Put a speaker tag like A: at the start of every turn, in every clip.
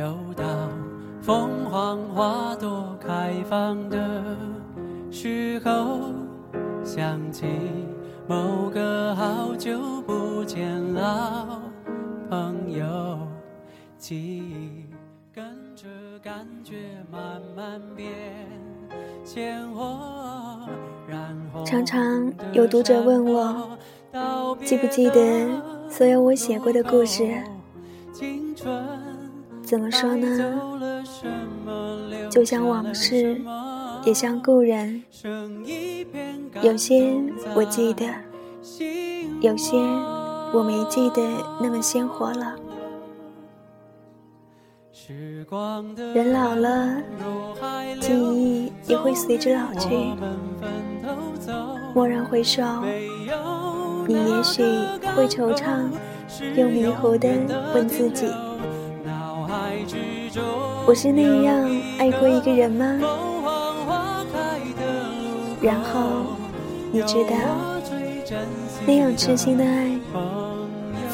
A: 又到凤凰花朵开放的时候，想起某个好久不见老朋友，记忆跟着感觉慢慢变鲜活。
B: 常常有读者问我，记不记得所有我写过的故事？怎么说呢？就像往事，也像故人。有些我记得，有些我没记得那么鲜活了。人老了，记忆也会随之老去。蓦然回首，你也许会惆怅，又迷糊地问自己：我是那样爱过一个人吗？然后你知道，那样痴心的爱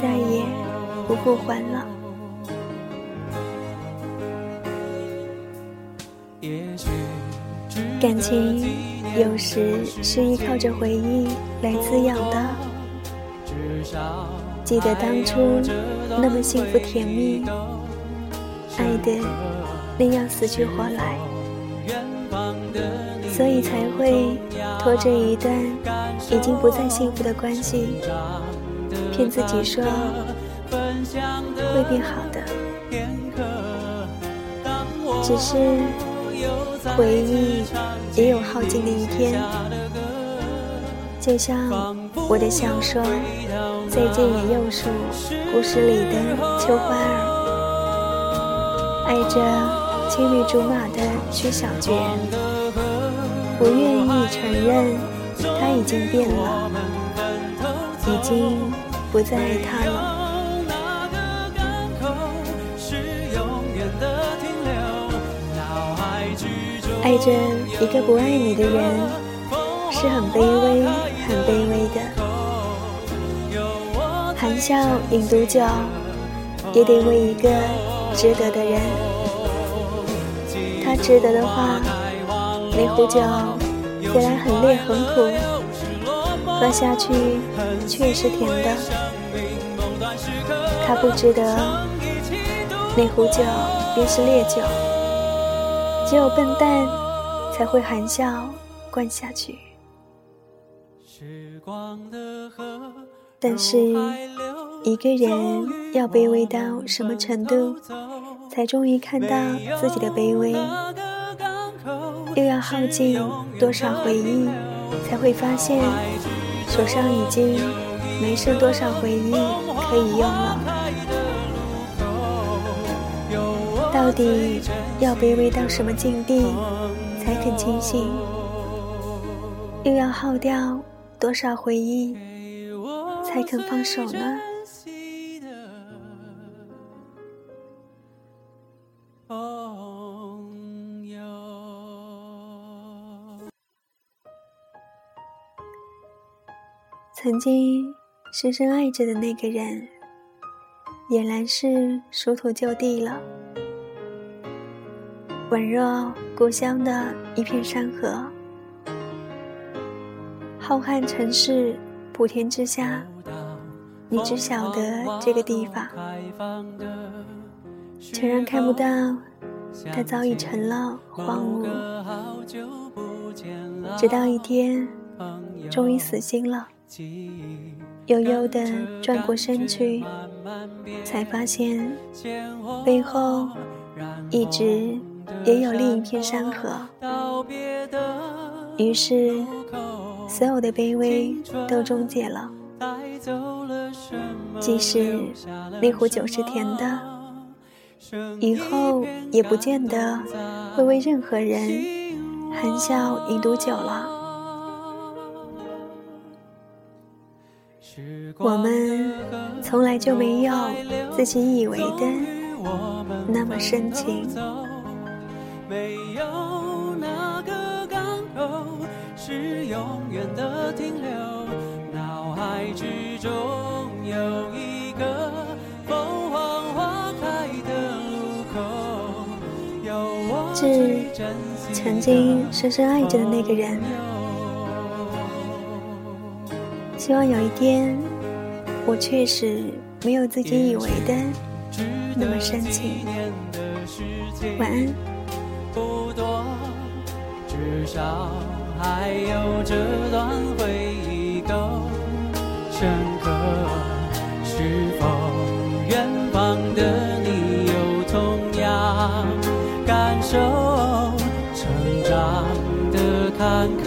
B: 再也不复还了。感情。有时是依靠着回忆来滋养的。记得当初那么幸福甜蜜，爱的那样死去活来，所以才会拖着一段已经不再幸福的关系，骗自己说会变好的。只是。回忆也有耗尽的一天，就像我的小说《再见也又树》故事里的秋花儿，爱着青梅竹马的曲小娟，不愿意承认他已经变了，已经不再爱他了。爱着一个不爱你的人，是很卑微、很卑微的。含笑饮毒酒，也得为一个值得的人。他值得的话，那壶酒虽然很烈很苦，喝下去却是甜的。他不值得，那壶酒便是烈酒。只有笨蛋才会含笑灌下去。但是，一个人要卑微到什么程度，才终于看到自己的卑微？又要耗尽多少回忆，才会发现手上已经没剩多少回忆可以用了？到底要卑微到什么境地才肯清醒？又要耗掉多少回忆才肯放手呢？曾经深深爱着的那个人，俨然是殊途就地了。宛若故乡的一片山河，浩瀚城市，普天之下，你只晓得这个地方，全然看不到，它早已成了荒芜。直到一天，终于死心了，悠悠地转过身去，才发现背后一直。也有另一片山河，于是所有的卑微都终结了。即使那壶酒是甜的，以后也不见得会为任何人含笑饮毒酒了。我们从来就没有自己以为的那么深情。没有哪个港口是永远的停留，脑海之中有一个凤凰花开的路口。有我曾经深深爱着的那个人。希望有一天，我确实没有自己以为的那么深情。晚安。不多，至少还有这段回忆够深刻。是否远方的你有同样感受？成长的坎坷，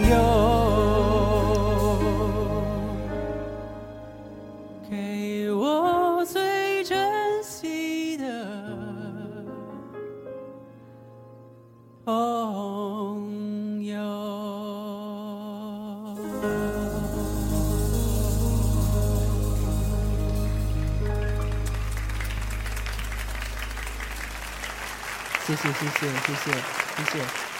B: 友，
A: 谢谢谢谢谢谢谢谢。